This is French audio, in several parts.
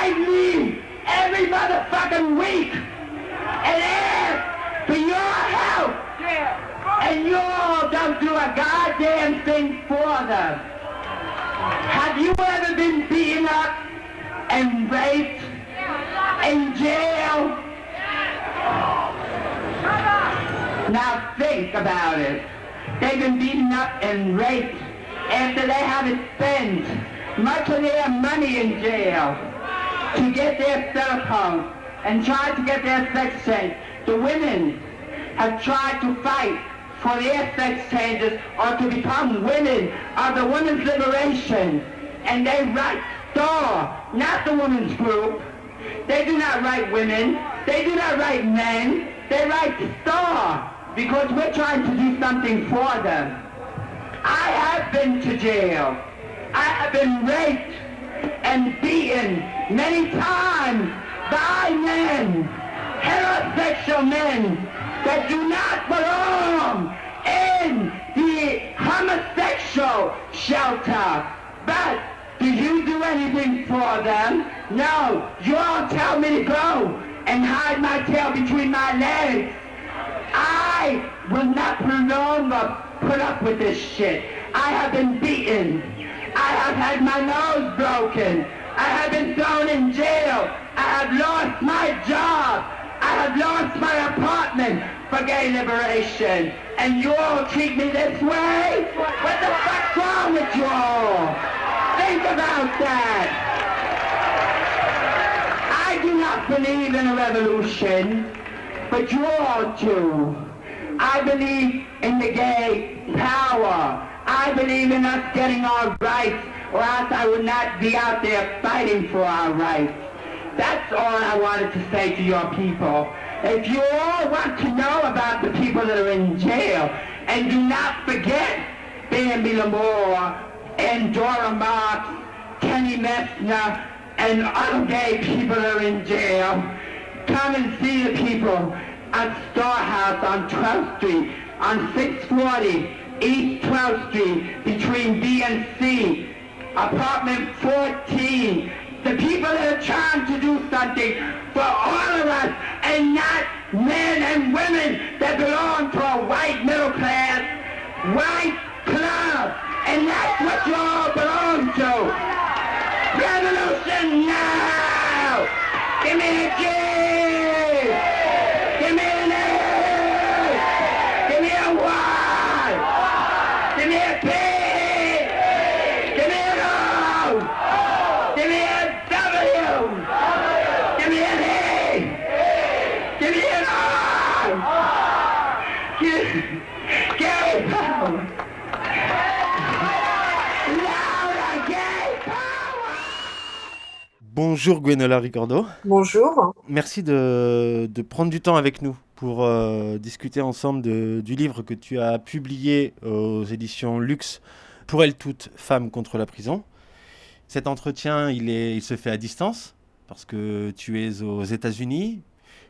They write me every motherfucking week and ask for your help. And you all don't do a goddamn thing for them. Have you ever been beaten up and raped in jail? Now think about it. They've been beaten up and raped after they haven't spent much of their money in jail to get their cell phones and tried to get their sex change. The women have tried to fight for their sex changes or to become women of the women's liberation. And they write STAR, not the women's group. They do not write women. They do not write men. They write STAR because we're trying to do something for them. I have been to jail. I have been raped and beaten many times by men, heterosexual men that do not belong in the homosexual shelter. But do you do anything for them? No. You all tell me to go and hide my tail between my legs. I will not longer put up with this shit. I have been beaten. I have had my nose broken. I have been thrown in jail. I have lost my job. I have lost my apartment for gay liberation. And you all treat me this way? What the fuck's wrong with you all? Think about that. I do not believe in a revolution, but you all do. I believe in the gay power. I believe in us getting our rights, or else I would not be out there fighting for our rights. That's all I wanted to say to your people. If you all want to know about the people that are in jail, and do not forget Bambi Lamore and Dora Marks, Kenny Messner, and other gay people that are in jail, come and see the people at Star House on 12th Street, on 640 East 12th Street, between B and C, apartment 14. The people that are trying to do something for all of us and not men and women that belong to a white middle class, white club. And that's what you all belong to. Revolution now! Give me a G! Bonjour Gwenola Ricordo. Bonjour. Merci de, de prendre du temps avec nous pour euh, discuter ensemble de- du livre que tu as publié aux éditions Luxe pour elles toutes, Femmes contre la prison. Cet entretien, il, est, il se fait à distance parce que tu es aux États-Unis,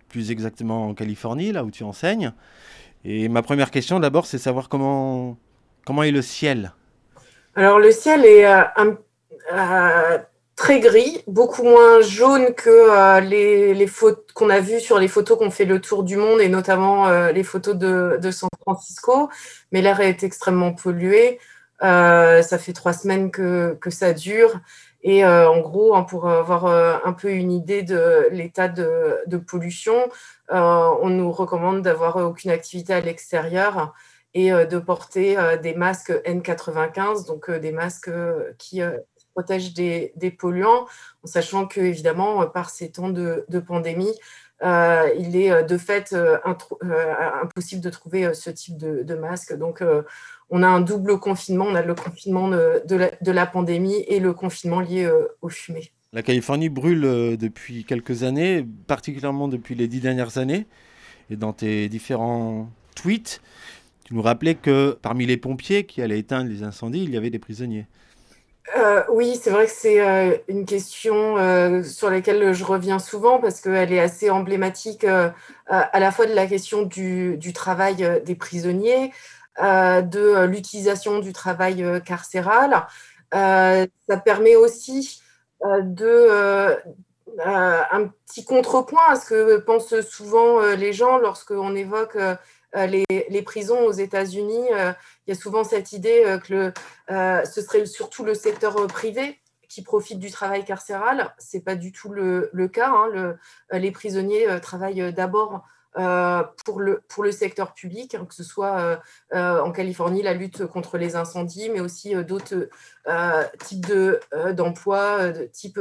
plus exactement en Californie, là où tu enseignes. Et ma première question d'abord, c'est savoir comment, comment est le ciel. Alors le ciel est euh, euh, très gris, beaucoup moins jaune que euh, les, les qu'on a vues sur les photos qu'on fait le tour du monde et notamment les photos de, de San Francisco. Mais l'air est extrêmement pollué. Ça fait trois semaines que, que ça dure. Et euh, en gros, hein, pour avoir euh, un peu une idée de l'état de, pollution, euh, on nous recommande d'avoir aucune activité à l'extérieur et euh, de porter euh, des masques N95, donc euh, des masques euh, qui euh, protègent des, polluants, en sachant que évidemment, euh, par ces temps de, pandémie, euh, il est euh, de fait euh, euh, impossible de trouver euh, ce type de, de masque. Donc, euh, on a un double confinement. On a le confinement de, de la, de la pandémie et le confinement lié euh, aux fumées. La Californie brûle euh, depuis quelques années, particulièrement depuis les dix dernières années. Et dans tes différents tweets, tu nous rappelais que parmi les pompiers qui allaient éteindre les incendies, il y avait des prisonniers. Euh, oui, c'est vrai que c'est euh, une question euh, sur laquelle je reviens souvent parce qu'elle est assez emblématique à la fois de la question du, du travail des prisonniers, de l'utilisation du travail carcéral. ça permet aussi de un petit contrepoint à ce que pensent souvent les gens lorsqu'on évoque euh, les, prisons aux États-Unis, euh, il y a souvent cette idée euh, que ce serait surtout le secteur privé qui profite du travail carcéral. Ce n'est pas du tout le, cas. Hein. les prisonniers travaillent d'abord pour, le, pour le secteur public, hein, que ce soit en Californie, la lutte contre les incendies, mais aussi d'autres types d'emplois, de, type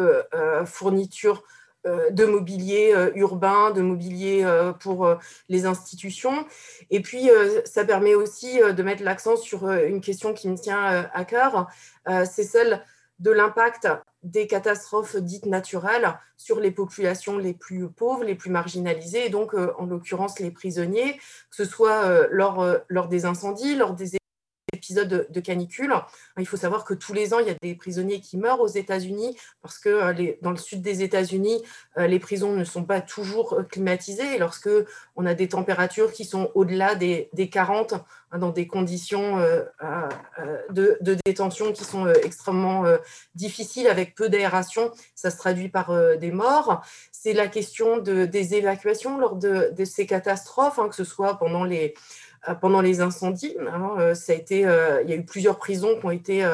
fourniture euh, de mobilier euh, urbain, de mobilier euh, pour les institutions. Et puis, ça permet aussi de mettre l'accent sur une question qui me tient à cœur, c'est celle de l'impact des catastrophes dites naturelles sur les populations les plus pauvres, les plus marginalisées, et donc en l'occurrence les prisonniers, que ce soit lors, lors des incendies, lors des épisode de, canicule. Il faut savoir que tous les ans, il y a des prisonniers qui meurent aux États-Unis parce que euh, dans le sud des États-Unis, euh, les prisons ne sont pas toujours euh, climatisées. Et lorsque on a des températures qui sont au-delà des, 40, hein, dans des conditions de, détention qui sont extrêmement difficiles, avec peu d'aération, ça se traduit par des morts. C'est la question de, des évacuations lors de, ces catastrophes, hein, que ce soit pendant les pendant les incendies. Hein, euh, ça a été, euh, il y a eu plusieurs prisons qui ont été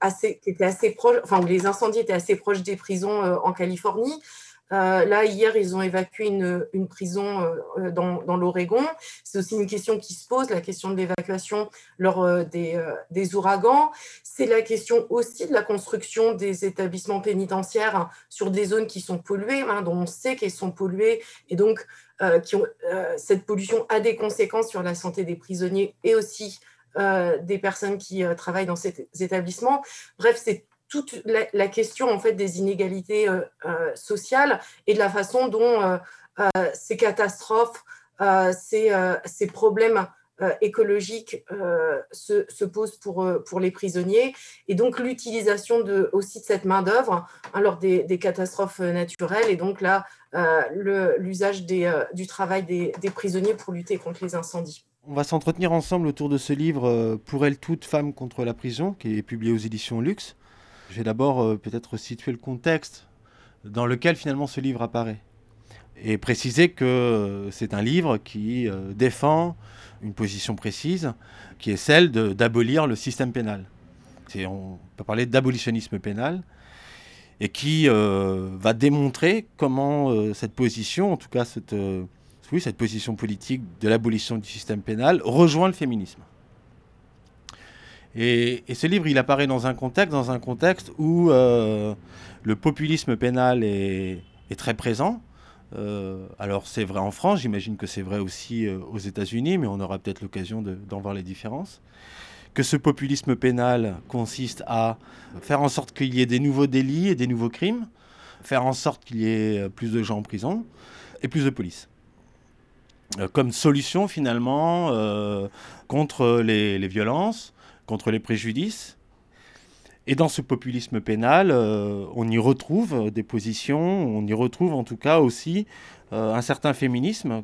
assez, qui étaient assez proches, enfin où les incendies étaient assez proches des prisons en Californie. Là, hier, ils ont évacué une, prison dans, dans l'Oregon. C'est aussi une question qui se pose, la question de l'évacuation lors des, ouragans. C'est la question aussi de la construction des établissements pénitentiaires sur des zones qui sont polluées, hein, dont on sait qu'elles sont polluées. Et donc, euh, qui ont, euh, cette pollution a des conséquences sur la santé des prisonniers et aussi euh, des personnes qui travaillent dans ces établissements. Bref, c'est toute la, question en fait des inégalités sociales et de la façon dont ces catastrophes, ces, ces, problèmes écologiques se, se, posent pour, pour les prisonniers. Et donc l'utilisation de, aussi de cette main-d'œuvre hein, lors des, des, catastrophes naturelles. Et donc là, euh, l'usage euh, du travail des, prisonniers pour lutter contre les incendies. On va s'entretenir ensemble autour de ce livre euh, Pour elle toute femme contre la prison, qui est publié aux éditions Luxe. Je vais d'abord peut-être situer le contexte dans lequel finalement ce livre apparaît. Et préciser que c'est un livre qui défend une position précise, qui est celle d'abolir le système pénal. On peut parler d'abolitionnisme pénal, et qui euh, va démontrer comment euh, cette position, en tout cas euh, cette position politique de l'abolition du système pénal, rejoint le féminisme. Et, ce livre, il apparaît dans un contexte, dans un contexte où le populisme pénal est, très présent. alors c'est vrai en France, j'imagine que c'est vrai aussi aux États-Unis, mais on aura peut-être l'occasion d'en voir les différences que ce populisme pénal consiste à faire en sorte qu'il y ait des nouveaux délits et des nouveaux crimes, faire en sorte qu'il y ait plus de gens en prison et plus de police. Euh, comme solution finalement euh, contre les, violences, contre les préjudices. Et dans ce populisme pénal, euh, on y retrouve des positions, on y retrouve en tout cas aussi un certain féminisme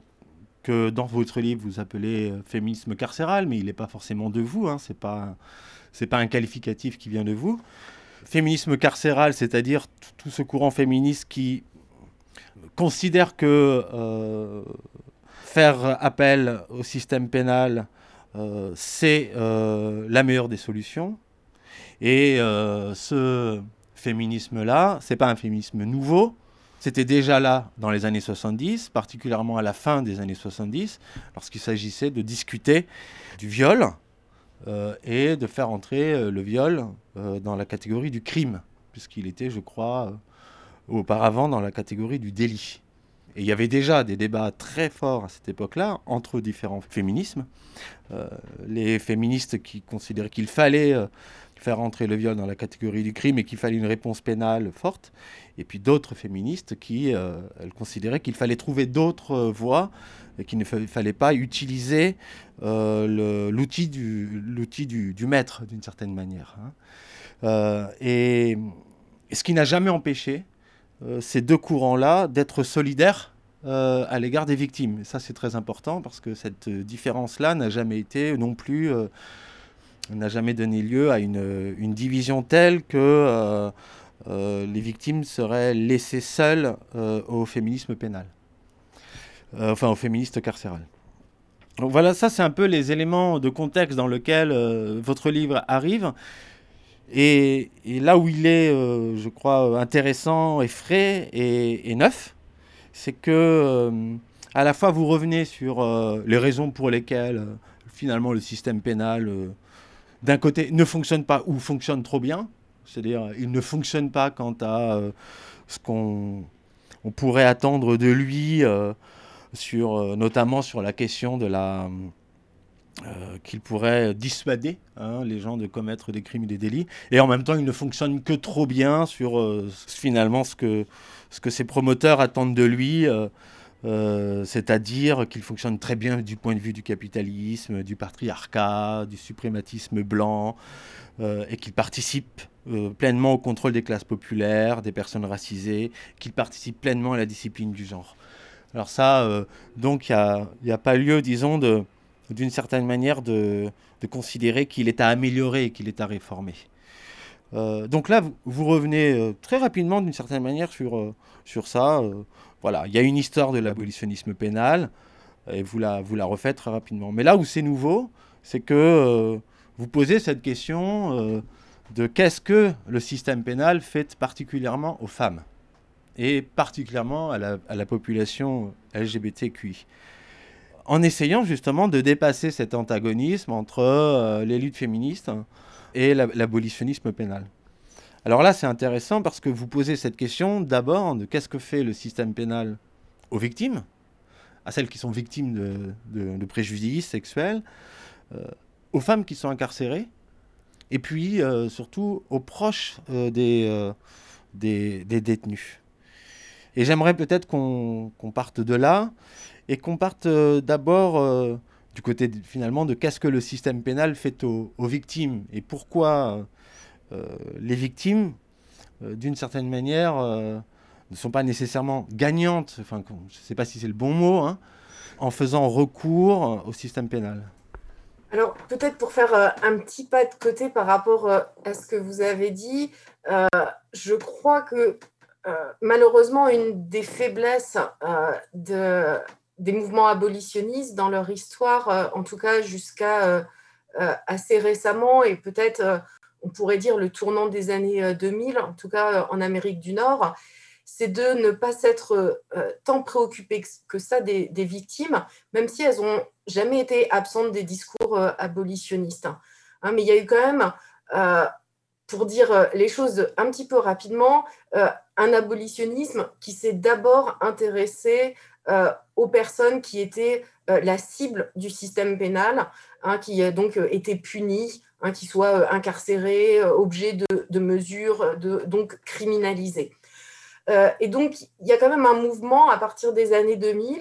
que dans votre livre vous appelez euh, féminisme carcéral, mais il n'est pas forcément de vous, hein, c'est pas pas un qualificatif qui vient de vous. Féminisme carcéral, c'est-à-dire tout ce courant féministe qui considère que euh, faire appel au système pénal, euh, c'est la meilleure des solutions. Et ce féminisme-là, c'est pas un féminisme nouveau, c'était déjà là dans les années 70, particulièrement à la fin des années 70, lorsqu'il s'agissait de discuter du viol euh, et de faire entrer euh, le viol euh, dans la catégorie du crime, puisqu'il était, je crois, auparavant dans la catégorie du délit. Et il y avait déjà des débats très forts à cette époque-là entre différents féminismes. les féministes qui considéraient qu'il fallait faire entrer le viol dans la catégorie du crime et qu'il fallait une réponse pénale forte. Et puis d'autres féministes qui elles considéraient qu'il fallait trouver d'autres voies et qu'il ne fallait pas utiliser l'outil du, maître d'une certaine manière. Hein. et, ce qui n'a jamais empêché ces deux courants-là d'être solidaires euh, à l'égard des victimes. Et ça, c'est très important parce que cette différence-là n'a jamais été non plus, euh, n'a jamais donné lieu à une, une division telle que euh, les victimes seraient laissées seules au féminisme pénal, enfin au féministe carcéral. Donc voilà, ça c'est un peu les éléments de contexte dans lequel votre livre arrive. Et, là où il est, je crois, intéressant et frais et neuf, c'est que euh, à la fois vous revenez sur euh, les raisons pour lesquelles euh, finalement le système pénal d'un côté ne fonctionne pas ou fonctionne trop bien, c'est-à-dire il ne fonctionne pas quant à ce qu'on on pourrait attendre de lui, sur, notamment sur la question de la qu'il pourrait dissuader hein, les gens de commettre des crimes et des délits, et en même temps il ne fonctionne que trop bien sur finalement ce que ce que ses promoteurs attendent de lui, euh, euh, c'est-à-dire qu'il fonctionne très bien du point de vue du capitalisme, du patriarcat, du suprématisme blanc, euh, et qu'il participe pleinement au contrôle des classes populaires, des personnes racisées, qu'il participe pleinement à la discipline du genre. Alors ça, donc il n'y a, pas lieu, disons, d'une certaine manière de, considérer qu'il est à améliorer et qu'il est à réformer. Euh, donc là, vous, revenez euh, très rapidement d'une certaine manière sur, euh, ça. voilà, il y a une histoire de l'abolitionnisme pénal et vous la, vous la refaites très rapidement. Mais là où c'est nouveau, c'est que vous posez cette question de qu'est-ce que le système pénal fait particulièrement aux femmes et particulièrement à la, à la population LGBTQI en essayant justement de dépasser cet antagonisme entre les luttes féministes et l'abolitionnisme pénal. Alors là, c'est intéressant parce que vous posez cette question d'abord de qu'est-ce que fait le système pénal aux victimes, à celles qui sont victimes de, préjudices sexuels, euh, aux femmes qui sont incarcérées, et puis euh, surtout aux proches euh, des, des, détenus. Et j'aimerais peut-être qu'on parte de là et qu'on parte d'abord du côté finalement de qu'est-ce que le système pénal fait aux, victimes et pourquoi euh, les victimes, euh, d'une certaine manière, euh, ne sont pas nécessairement gagnantes, enfin je ne sais pas si c'est le bon mot, hein, en faisant recours au système pénal. Alors peut-être pour faire un petit pas de côté par rapport à ce que vous avez dit, je crois que malheureusement une des faiblesses de des mouvements abolitionnistes dans leur histoire, euh, en tout cas jusqu'à euh, euh, assez récemment, et peut-être on pourrait dire le tournant des années 2000, en tout cas en Amérique du Nord, c'est de ne pas s'être tant préoccupé que ça des, victimes, même si elles n'ont jamais été absentes des discours abolitionnistes. Hein, mais il y a eu quand même, pour dire les choses un petit peu rapidement, un abolitionnisme qui s'est d'abord intéressé aux personnes qui étaient euh, la cible du système pénal, hein, qui euh, donc étaient punies, hein, qui soient incarcérées, objets de, mesures, de, donc criminalisées. et donc, il y a quand même un mouvement à partir des années 2000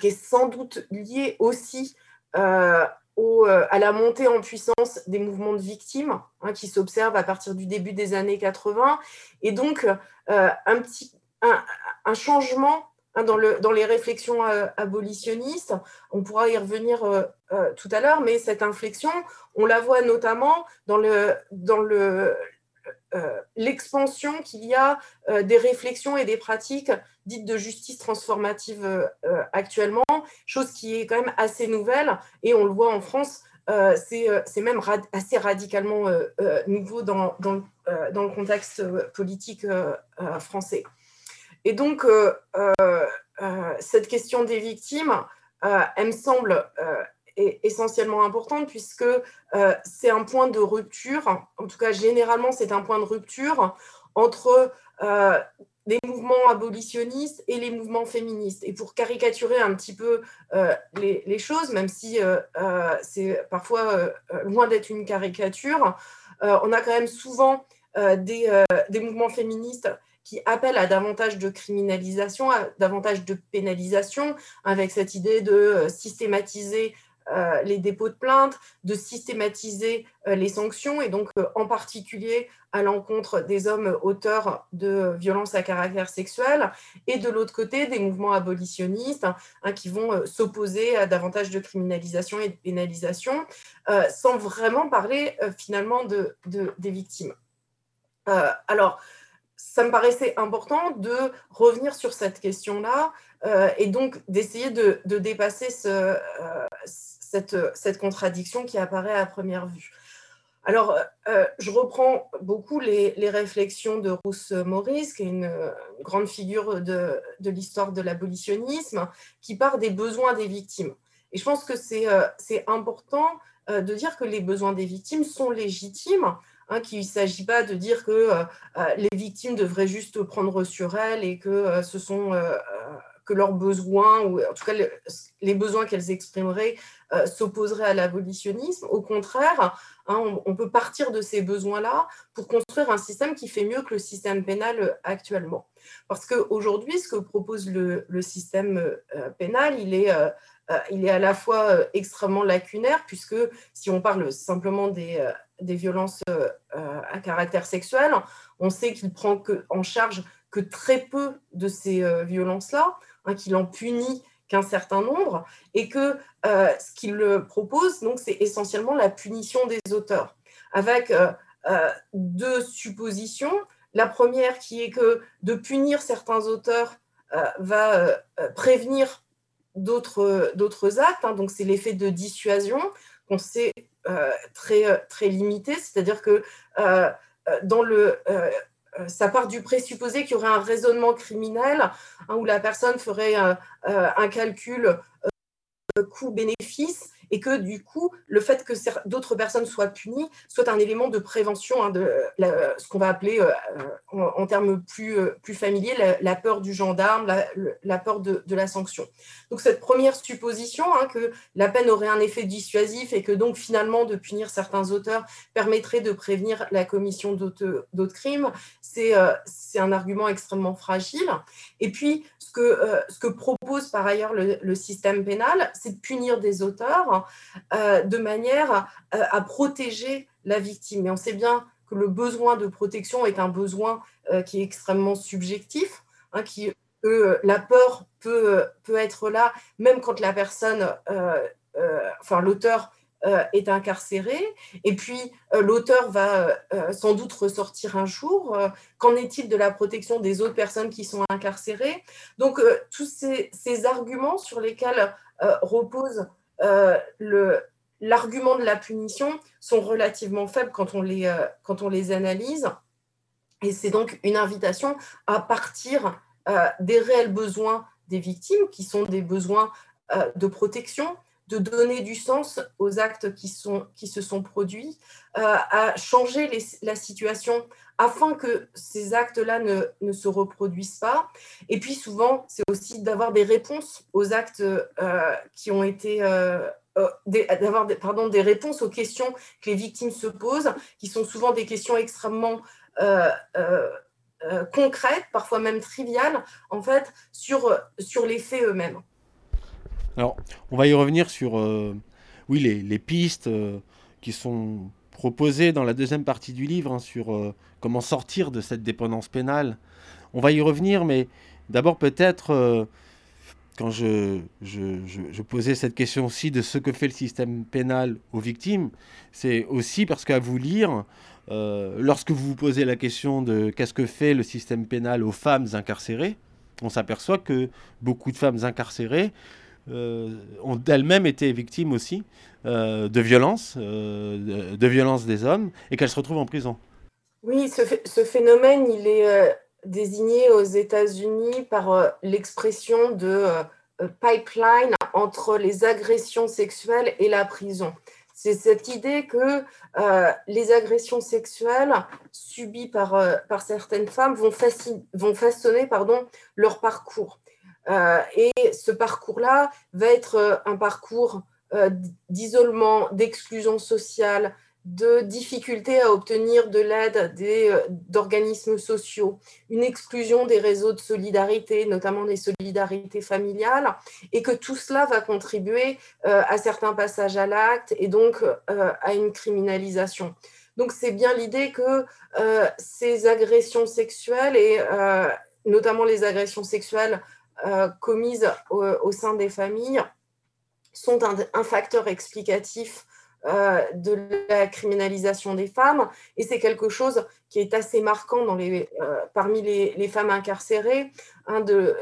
qui est sans doute lié aussi au, à la montée en puissance des mouvements de victimes hein, qui s'observent à partir du début des années 80 et donc un, petit, un changement dans, le, dans, les réflexions euh, abolitionnistes. On pourra y revenir euh, euh, tout à l'heure, mais cette inflexion, on la voit notamment dans le, dans le, l'expansion qu'il y a des réflexions et des pratiques dites de justice transformative actuellement, chose qui est quand même assez nouvelle et on le voit en France. c'est, même assez radicalement nouveau dans, le contexte politique français. Et donc, euh, euh, euh, cette question des victimes, elle me semble essentiellement importante puisque c'est un point de rupture, en tout cas généralement c'est un point de rupture entre les mouvements abolitionnistes et les mouvements féministes. Et pour caricaturer un petit peu les, choses, même si c'est parfois loin d'être une caricature, on a quand même souvent des, mouvements féministes qui appellent à davantage de criminalisation, à davantage de pénalisation, avec cette idée de systématiser euh, les dépôts de plainte, de systématiser euh, les sanctions, et donc euh, en particulier à l'encontre des hommes auteurs de violences à caractère sexuel, et de l'autre côté des mouvements abolitionnistes hein, qui vont s'opposer à davantage de criminalisation et de pénalisation, sans vraiment parler finalement de, des victimes. alors, ça me paraissait important de revenir sur cette question-là et donc d'essayer de, dépasser ce, cette, contradiction qui apparaît à première vue. Alors, euh, je reprends beaucoup les, réflexions de Rousse Maurice, qui est une, grande figure de, l'histoire de l'abolitionnisme, qui part des besoins des victimes. Et je pense que c'est euh, important euh, de dire que les besoins des victimes sont légitimes, hein, qu'il ne s'agit pas de dire que les victimes devraient juste prendre sur elles et que ce sont que leurs besoins, ou en tout cas les besoins qu'elles exprimeraient, euh, s'opposeraient à l'abolitionnisme. Au contraire, hein, on, peut partir de ces besoins-là pour construire un système qui fait mieux que le système pénal euh, actuellement. Parce qu'aujourd'hui, ce que propose le, système euh, pénal, il est, il est à la fois extrêmement lacunaire, puisque si on parle simplement des, des violences à caractère sexuel, on sait qu'il prend que, en charge que très peu de ces violences-là. Hein, qu'il en punit qu'un certain nombre, et que euh, ce qu'il propose, donc, c'est essentiellement la punition des auteurs, avec euh, euh, deux suppositions. La première qui est que de punir certains auteurs va prévenir d'autres actes, hein, donc c'est l'effet de dissuasion qu'on sait très, très limité, c'est-à-dire que dans le euh, ça part du présupposé qu'il y aurait un raisonnement criminel hein, où la personne ferait un, euh, calcul euh, coût-bénéfice et que du coup, le fait que d'autres personnes soient punies soit un élément de prévention hein, de ce qu'on va appeler euh, en, termes plus, euh, plus familiers la, peur du gendarme, la, peur de, la sanction. Donc cette première supposition hein, que la peine aurait un effet dissuasif et que donc finalement de punir certains auteurs permettrait de prévenir la commission d'autres crimes, c'est euh, un argument extrêmement fragile. Et puis euh, ce que propose par ailleurs le, système pénal, c'est de punir des auteurs euh, de manière euh, à protéger la victime. Et on sait bien que le besoin de protection est un besoin qui est extrêmement subjectif, hein, qui, la peur peut, peut être là, même quand la personne, enfin l'auteur est incarcéré. Et puis, euh, l'auteur va euh, sans doute ressortir un jour. Qu'en est-il de la protection des autres personnes qui sont incarcérées? Donc, tous ces, arguments sur lesquels repose l'argument de la punition sont relativement faibles quand on les, quand on les analyse. Et c'est donc une invitation à partir des réels besoins des victimes, qui sont des besoins de protection, de donner du sens aux actes qui, se sont produits, euh, à changer la situation afin que ces actes-là ne, ne, se reproduisent pas. Et puis souvent, c'est aussi d'avoir des réponses aux actes euh, qui ont été... Euh, des, réponses aux questions que les victimes se posent, qui sont souvent des questions extrêmement concrètes, parfois même triviales, en fait, sur, sur les faits eux-mêmes. Alors, on va y revenir sur euh, oui, les, pistes euh, qui sont proposées dans la deuxième partie du livre hein, sur euh, comment sortir de cette dépendance pénale. On va y revenir, mais d'abord peut-être, quand je, je, posais cette question aussi de ce que fait le système pénal aux victimes, c'est aussi parce qu'à vous lire, lorsque vous vous posez la question de qu'est-ce que fait le système pénal aux femmes incarcérées, on s'aperçoit que beaucoup de femmes incarcérées ont d'elles-mêmes été victimes aussi euh, de violences, euh, de, violences des hommes, et qu'elles se retrouvent en prison. Oui, ce, phénomène, il est désigné aux États-Unis par l'expression de pipeline entre les agressions sexuelles et la prison. C'est cette idée que les agressions sexuelles subies par, par certaines femmes vont, vont façonner pardon, leur parcours. Euh, et ce parcours-là va être euh, un parcours euh, d'isolement, d'exclusion sociale, de difficultés à obtenir de l'aide d'organismes sociaux, une exclusion des réseaux de solidarité, notamment des solidarités familiales, et que tout cela va contribuer à certains passages à l'acte et donc à une criminalisation. Donc c'est bien l'idée que ces agressions sexuelles et notamment les agressions sexuelles commises au, sein des familles sont un facteur explicatif euh, de la criminalisation des femmes. Et c'est quelque chose qui est assez marquant dans les, euh, parmi les, femmes incarcérées, hein, de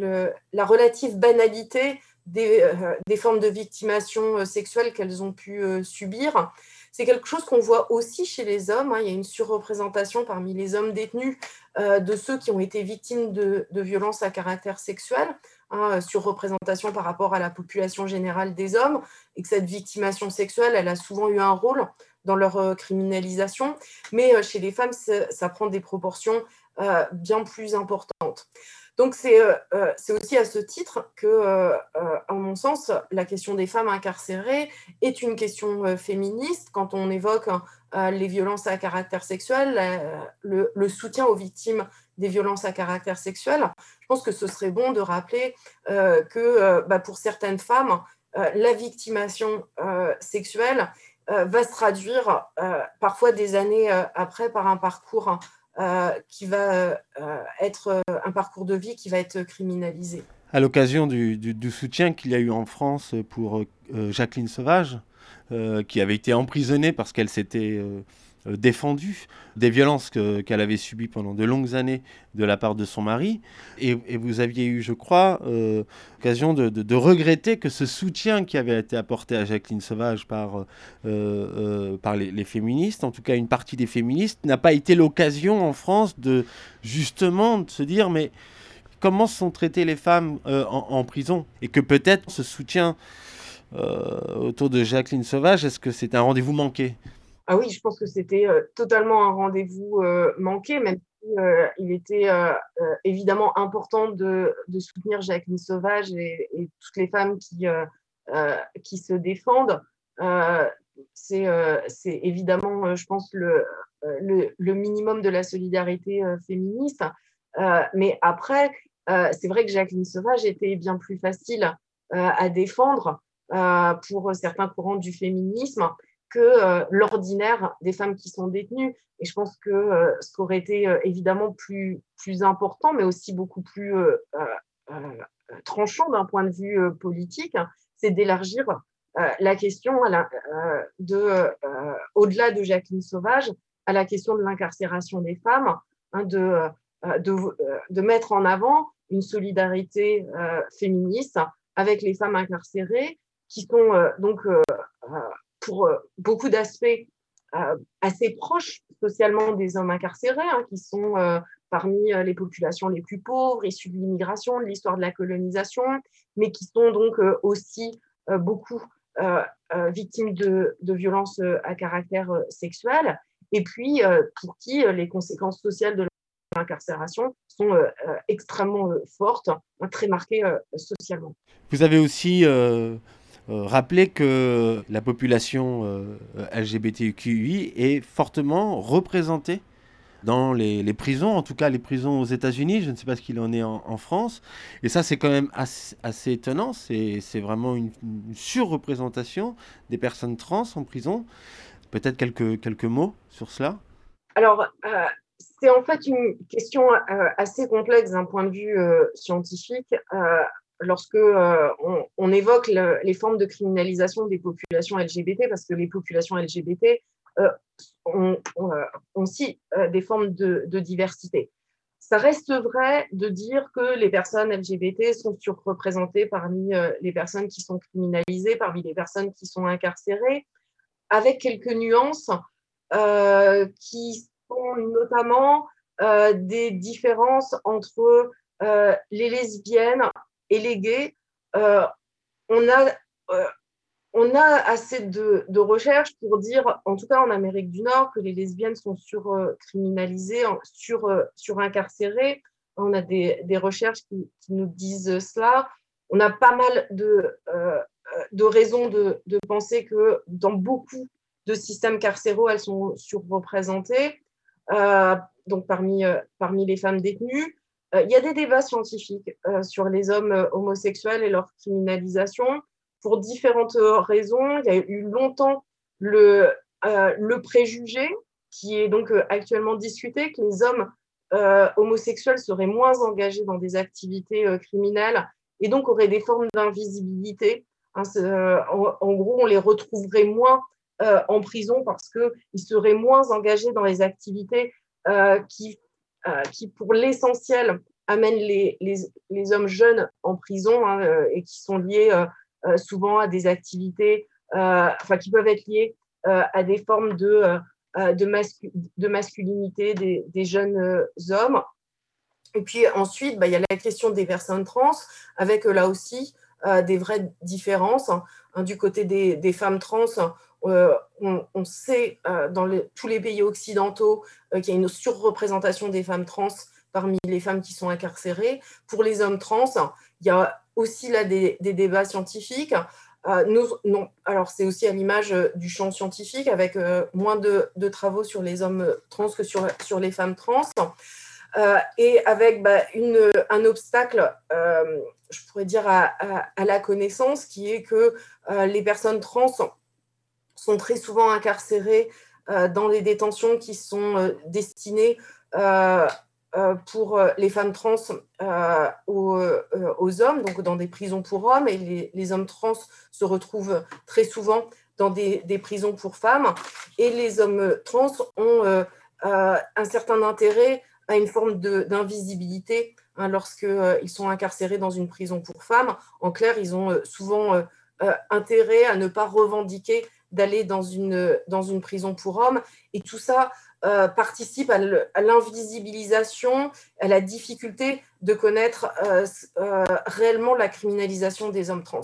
euh, la relative banalité des, des, formes de victimation sexuelle qu'elles ont pu subir. C'est quelque chose qu'on voit aussi chez les hommes. Hein. Il y a une surreprésentation parmi les hommes détenus de ceux qui ont été victimes de, violences à caractère sexuel. Hein, sur représentation par rapport à la population générale des hommes, et que cette victimation sexuelle, elle a souvent eu un rôle dans leur euh, criminalisation, mais euh, chez les femmes, ça prend des proportions euh, bien plus importantes. Donc c'est aussi à ce titre que, à mon sens, la question des femmes incarcérées est une question féministe. Quand on évoque les violences à caractère sexuel, le, soutien aux victimes des violences à caractère sexuel, je pense que ce serait bon de rappeler euh, que euh, bah, pour certaines femmes, euh, la victimation sexuelle va se traduire parfois des années après par un parcours qui va être un parcours de vie qui va être criminalisé. À l'occasion du, du, soutien qu'il y a eu en France pour Jacqueline Sauvage, qui avait été emprisonnée parce qu'elle s'était euh, défendu des violences qu'elle avait subies pendant de longues années de la part de son mari. Et, vous aviez eu, je crois, euh, l'occasion de, regretter que ce soutien qui avait été apporté à Jacqueline Sauvage par, euh, par les, féministes, en tout cas une partie des féministes, n'a pas été l'occasion en France de justement de se dire mais comment sont traitées les femmes en, prison? Et que peut-être ce soutien autour de Jacqueline Sauvage, est-ce que c'est un rendez-vous manqué? Ah oui, je pense que c'était euh, totalement un rendez-vous euh, manqué, même si euh, il était évidemment important de, soutenir Jacqueline Sauvage et, toutes les femmes qui, qui se défendent. c'est évidemment, je pense, le, le, minimum de la solidarité féministe. mais après, c'est vrai que Jacqueline Sauvage était bien plus facile à défendre pour certains courants du féminisme que euh, l'ordinaire des femmes qui sont détenues. Et je pense que euh, ce qui aurait été euh, évidemment plus, plus important, mais aussi beaucoup plus tranchant d'un point de vue politique, c'est d'élargir la question de, au-delà de Jacqueline Sauvage, à la question de l'incarcération des femmes, hein, de, de, de, mettre en avant une solidarité féministe avec les femmes incarcérées qui sont donc pour euh, beaucoup d'aspects euh, assez proches socialement des hommes incarcérés, hein, qui sont euh, parmi les populations les plus pauvres, issues de l'immigration, de l'histoire de la colonisation, mais qui sont donc aussi beaucoup victimes de, violences à caractère sexuel, et puis pour qui les conséquences sociales de l'incarcération sont extrêmement fortes, hein, très marquées socialement. Vous avez aussi rappeler que la population euh, LGBTQI est fortement représentée dans les, prisons, en tout cas les prisons aux États-Unis. Je ne sais pas ce qu'il en est en, France. Et ça, c'est quand même assez, étonnant. C'est vraiment une, surreprésentation des personnes trans en prison. Peut-être quelques, quelques mots sur cela? Alors, euh, c'est en fait une question assez complexe d'un point de vue scientifique lorsque euh, on, évoque les formes de criminalisation des populations LGBT, parce que les populations LGBT euh, ont, euh, aussi des formes de, diversité. Ça reste vrai de dire que les personnes LGBT sont surreprésentées parmi les personnes qui sont criminalisées, parmi les personnes qui sont incarcérées, avec quelques nuances qui sont notamment des différences entre les lesbiennes et euh, on, a, euh, on a assez de, recherches pour dire, en tout cas en Amérique du Nord, que les lesbiennes sont surcriminalisées, sur, sur incarcérées. On a des, des recherches qui, nous disent cela. On a pas mal de, euh, de raisons de, de, penser que dans beaucoup de systèmes carcéraux, elles sont surreprésentées, donc parmi, parmi les femmes détenues. Il y a des débats scientifiques sur les hommes homosexuels et leur criminalisation pour différentes raisons. Il y a eu longtemps le, le préjugé qui est donc actuellement discuté, que les hommes homosexuels seraient moins engagés dans des activités criminelles et donc auraient des formes d'invisibilité. Hein, en, gros, on les retrouverait moins en prison parce qu'ils seraient moins engagés dans les activités qui, qui, pour l'essentiel, amènent les, les, hommes jeunes en prison hein, et qui sont liés souvent à des activités, enfin, qui peuvent être liées à des formes de, de, de masculinité des, jeunes hommes. Et puis ensuite, bah, il y a la question des personnes trans, avec euh, là aussi euh, des vraies différences. Hein. Du côté des, femmes trans, euh, on, sait dans tous les pays occidentaux qu'il y a une surreprésentation des femmes trans parmi les femmes qui sont incarcérées. Pour les hommes trans, il y a aussi là des, débats scientifiques. non, alors c'est aussi à l'image du champ scientifique, avec moins de, travaux sur les hommes trans que sur, sur les femmes trans. Euh, et avec bah, un obstacle, euh, je pourrais dire, à, la connaissance, qui est que euh, les personnes trans sont, très souvent incarcérées dans les détentions qui sont destinées pour les femmes trans aux, hommes, donc dans des prisons pour hommes, et les, hommes trans se retrouvent très souvent dans des, des prisons pour femmes, et les hommes trans ont un certain intérêt à une forme d'invisibilité hein, lorsqu'ils euh, sont incarcérés dans une prison pour femmes. En clair, ils ont euh, souvent euh, intérêt à ne pas revendiquer d'aller dans une, dans une prison pour hommes. Et tout ça participe à l'invisibilisation, à la difficulté de connaître réellement la criminalisation des hommes trans.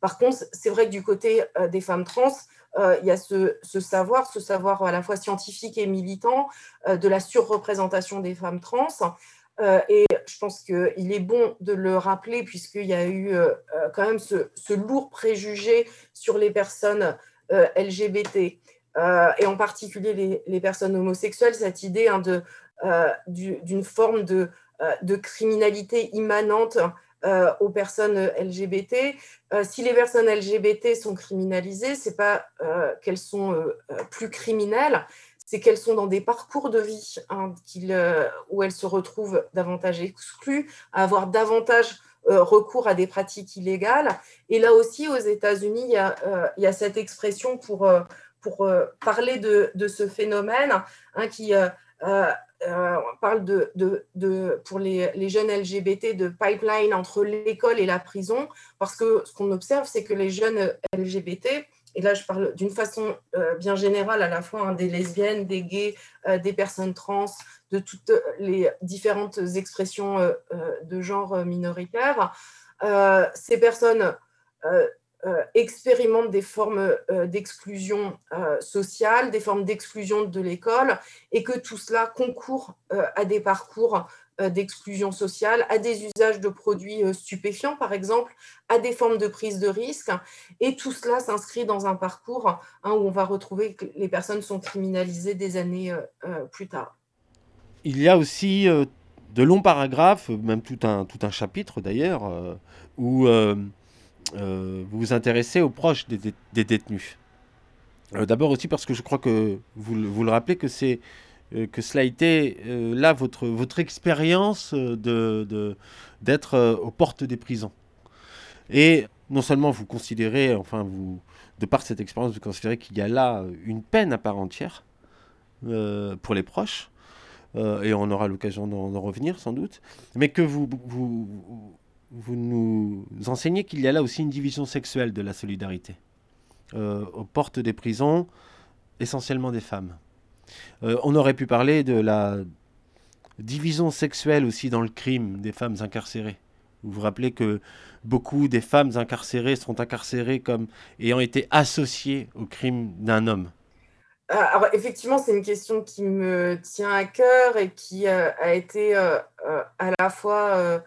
Par contre, c'est vrai que du côté des femmes trans, euh, il y a ce, savoir, ce savoir à la fois scientifique et militant euh, de la surreprésentation des femmes trans. Euh, et je pense qu'il est bon de le rappeler puisqu'il y a eu quand même ce, lourd préjugé sur les personnes LGBT et en particulier les, personnes homosexuelles, cette idée hein, d'une forme de, de criminalité immanente euh, aux personnes LGBT. Euh, si les personnes LGBT sont criminalisées, c'est pas euh, qu'elles sont plus criminelles, c'est qu'elles sont dans des parcours de vie hein, où elles se retrouvent davantage exclues, à avoir davantage recours à des pratiques illégales. Et là aussi, aux États-Unis, il, y a cette expression pour, pour parler de, de, ce phénomène hein, qui euh, parle de, de, pour les, les, jeunes LGBT de pipeline entre l'école et la prison, parce que ce qu'on observe, c'est que les jeunes LGBT, et là je parle d'une façon euh, bien générale à la fois hein, des lesbiennes, des gays, euh, des personnes trans, de toutes les différentes expressions de genre minoritaire, ces personnes euh, expérimentent des formes euh, d'exclusion euh, sociale, des formes d'exclusion de l'école, et que tout cela concourt à des parcours d'exclusion sociale, à des usages de produits stupéfiants, par exemple, à des formes de prise de risque. Et tout cela s'inscrit dans un parcours hein, où on va retrouver que les personnes sont criminalisées des années plus tard. Il y a aussi de longs paragraphes, même tout un, tout un chapitre d'ailleurs, où euh, vous vous intéressez aux proches des, détenus. Euh, d'abord aussi parce que je crois que vous, vous le rappelez que c'est euh, que cela a été là votre, votre expérience de, d'être aux portes des prisons. Et non seulement vous considérez, enfin vous, de par cette expérience, vous considérez qu'il y a là une peine à part entière pour les proches, et on aura l'occasion d'en, revenir sans doute, mais que vous, vous, vous nous enseignez qu'il y a là aussi une division sexuelle de la solidarité. Euh, aux portes des prisons, essentiellement des femmes. Euh, on aurait pu parler de la division sexuelle aussi dans le crime des femmes incarcérées. Vous vous rappelez que beaucoup des femmes incarcérées sont incarcérées comme ayant été associées au crime d'un homme. Ah, alors effectivement, c'est une question qui me tient à cœur et qui euh, a été à la fois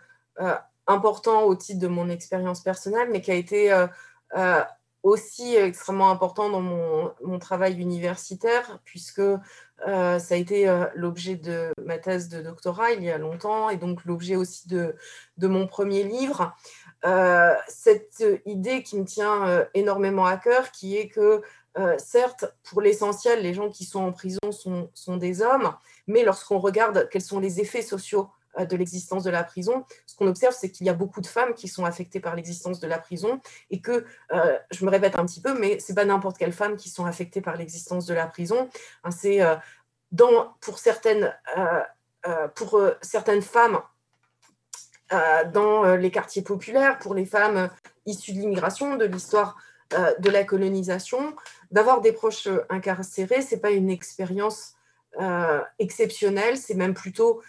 important au titre de mon expérience personnelle, mais qui a été euh, euh, aussi extrêmement important dans mon, travail universitaire, puisque ça a été l'objet de ma thèse de doctorat il y a longtemps, et donc l'objet aussi de, mon premier livre. cette idée qui me tient énormément à cœur, qui est que certes, pour l'essentiel, les gens qui sont en prison sont, des hommes, mais lorsqu'on regarde quels sont les effets sociaux euh, de l'existence de la prison, ce qu'on observe, c'est qu'il y a beaucoup de femmes qui sont affectées par l'existence de la prison et que, euh, je me répète un petit peu, mais c'est pas n'importe quelle femme qui sont affectées par l'existence de la prison. Hein, c'est euh, dans, pour, certaines, pour certaines femmes dans les quartiers populaires, pour les femmes issues de l'immigration, de l'histoire de la colonisation, d'avoir des proches incarcérés, c'est pas une expérience exceptionnelle, c'est même plutôt euh,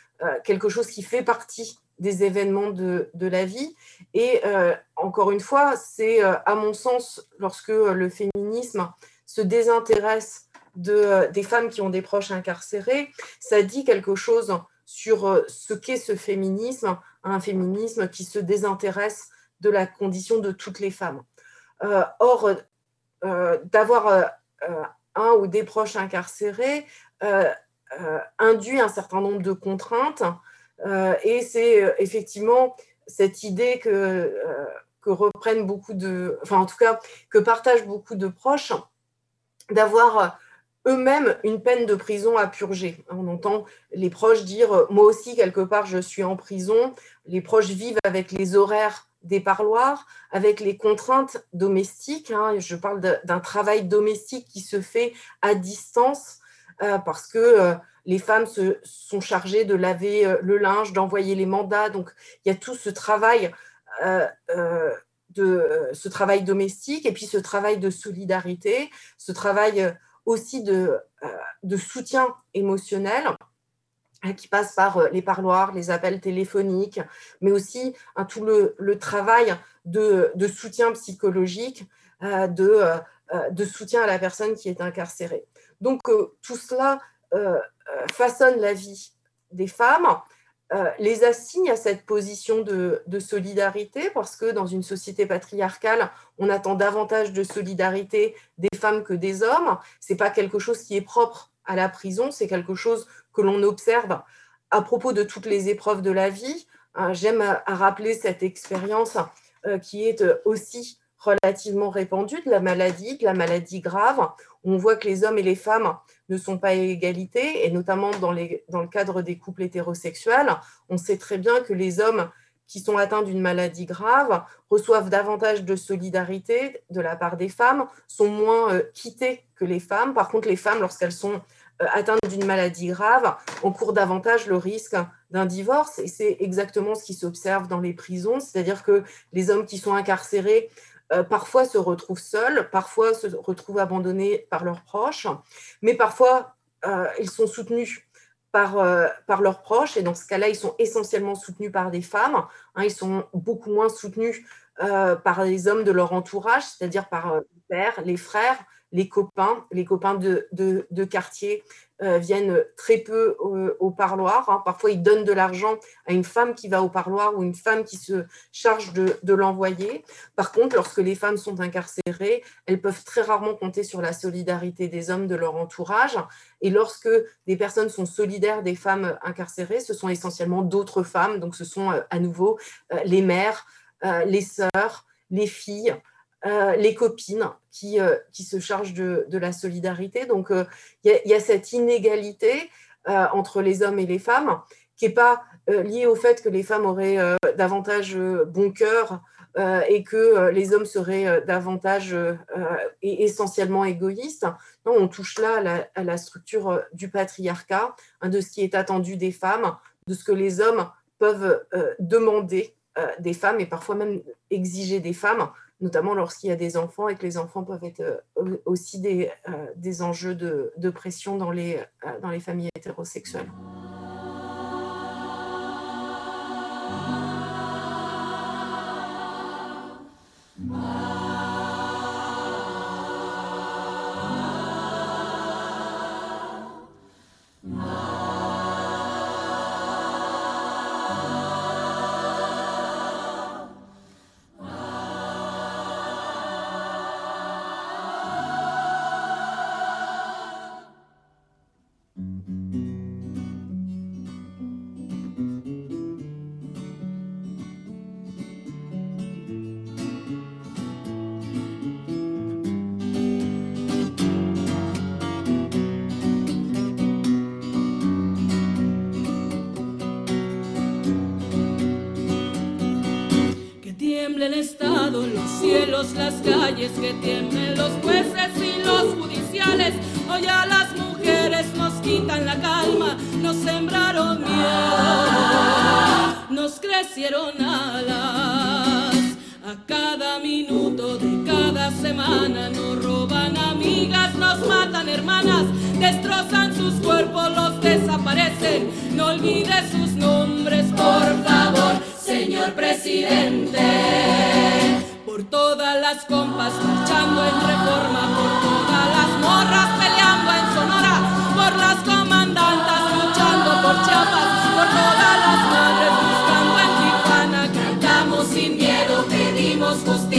quelque chose qui fait partie des événements de, de la vie. Et euh, encore une fois, c'est euh, à mon sens, lorsque le féminisme se désintéresse de, des femmes qui ont des proches incarcérés, ça dit quelque chose sur ce qu'est ce féminisme, un féminisme qui se désintéresse de la condition de toutes les femmes. or, d'avoir un ou des proches incarcérés, euh, induit un certain nombre de contraintes. Euh, et c'est euh, effectivement cette idée que, que reprennent beaucoup de, enfin en tout cas, que partagent beaucoup de proches, d'avoir eux-mêmes une peine de prison à purger. On entend les proches dire Moi aussi, quelque part, je suis en prison. Les proches vivent avec les horaires des parloirs, avec les contraintes domestiques. Hein. Je parle d'un travail domestique qui se fait à distance euh, parce que euh, les femmes se, sont chargées de laver euh, le linge, d'envoyer les mandats. Donc, il y a tout ce travail, de, ce travail domestique et puis ce travail de solidarité, ce travail aussi de, soutien émotionnel qui passe par les parloirs, les appels téléphoniques, mais aussi hein, tout le, travail de, soutien psychologique, de soutien à la personne qui est incarcérée. Donc euh, tout cela euh, euh, façonne la vie des femmes, les assigne à cette position de, solidarité parce que dans une société patriarcale, on attend davantage de solidarité des femmes que des hommes. C'est pas quelque chose qui est propre à la prison, c'est quelque chose que l'on observe à propos de toutes les épreuves de la vie. J'aime à rappeler cette expérience qui est aussi relativement répandue de la maladie, de la maladie grave. On voit que les hommes et les femmes ne sont pas à égalité, et notamment dans, le cadre des couples hétérosexuels. On sait très bien que les hommes qui sont atteints d'une maladie grave reçoivent davantage de solidarité de la part des femmes, sont moins euh, quittées que les femmes. Par contre, les femmes, lorsqu'elles sont euh, atteintes d'une maladie grave, encourent davantage le risque d'un divorce. Et c'est exactement ce qui s'observe dans les prisons, c'est-à-dire que les hommes qui sont incarcérés euh, parfois se retrouvent seuls, parfois se retrouvent abandonnés par leurs proches, mais parfois euh, ils sont soutenus par, euh, par leurs proches, et dans ce cas-là, ils sont essentiellement soutenus par des femmes, hein, ils sont beaucoup moins soutenus par les hommes de leur entourage, c'est-à-dire par les pères, les frères, les copains, les copains de, de quartier, euh, viennent très peu au, parloir. Hein. Parfois, ils donnent de l'argent à une femme qui va au parloir ou une femme qui se charge de, l'envoyer. Par contre, lorsque les femmes sont incarcérées, elles peuvent très rarement compter sur la solidarité des hommes de leur entourage. Et lorsque des personnes sont solidaires des femmes incarcérées, ce sont essentiellement d'autres femmes. Donc, ce sont euh, à nouveau euh, les mères, les sœurs, les filles. Euh, les copines qui, euh, qui se chargent de, de la solidarité. Donc, euh, il y, a cette inégalité entre les hommes et les femmes qui n'est pas liée au fait que les femmes auraient davantage bon cœur et que les hommes seraient davantage et essentiellement égoïstes. Non, on touche là à la, structure du patriarcat, hein, de ce qui est attendu des femmes, de ce que les hommes peuvent demander des femmes et parfois même exiger des femmes notamment lorsqu'il y a des enfants et que les enfants peuvent être euh, aussi des, euh, des enjeux de, de, pression dans les, euh, dans les familles hétérosexuelles.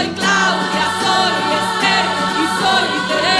Soy Claudia, soy Esther y soy Teresa.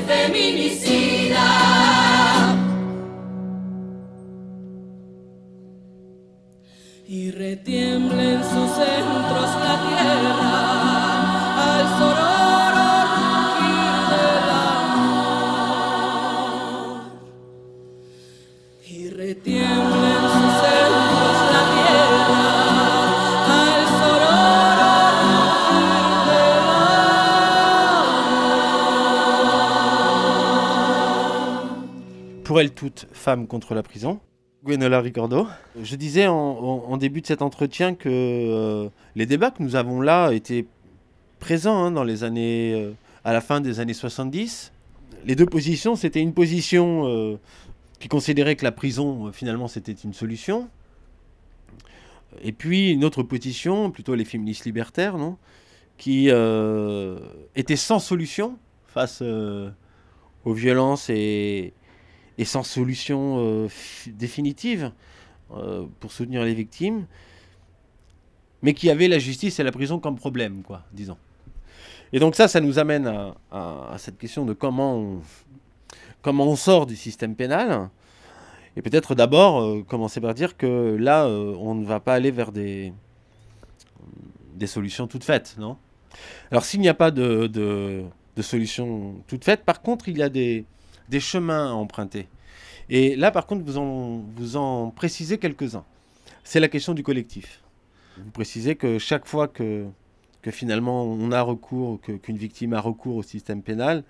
feminicida. Y retiemble en sus centros la tierra al sororo Pour elles toutes, femmes contre la prison. Gwenola Ricordo. Je disais en, en- en début de cet entretien que euh, les débats que nous avons là étaient présents hein, dans les années, euh, à la fin des années 70. Les deux positions, c'était une position euh, qui considérait que la prison, finalement, c'était une solution. Et puis une autre position, plutôt les féministes libertaires, non qui était sans solution face aux violences et, et sans solution euh, fi- définitive euh, pour soutenir les victimes, mais qui avait la justice et la prison comme problème, quoi, disons. Et donc ça, ça nous amène à, cette question de comment on, comment on sort du système pénal. Et peut-être d'abord euh, commencer par dire que là, on ne va pas aller vers des, des solutions toutes faites, non? Alors s'il n'y a pas de, de, de solution toute faite, par contre, il y a des, des chemins à emprunter. Et là, par contre, vous en, vous en précisez quelques-uns. C'est la question du collectif. Vous précisez que chaque fois que, que finalement on a recours, qu'une victime a recours au système pénal,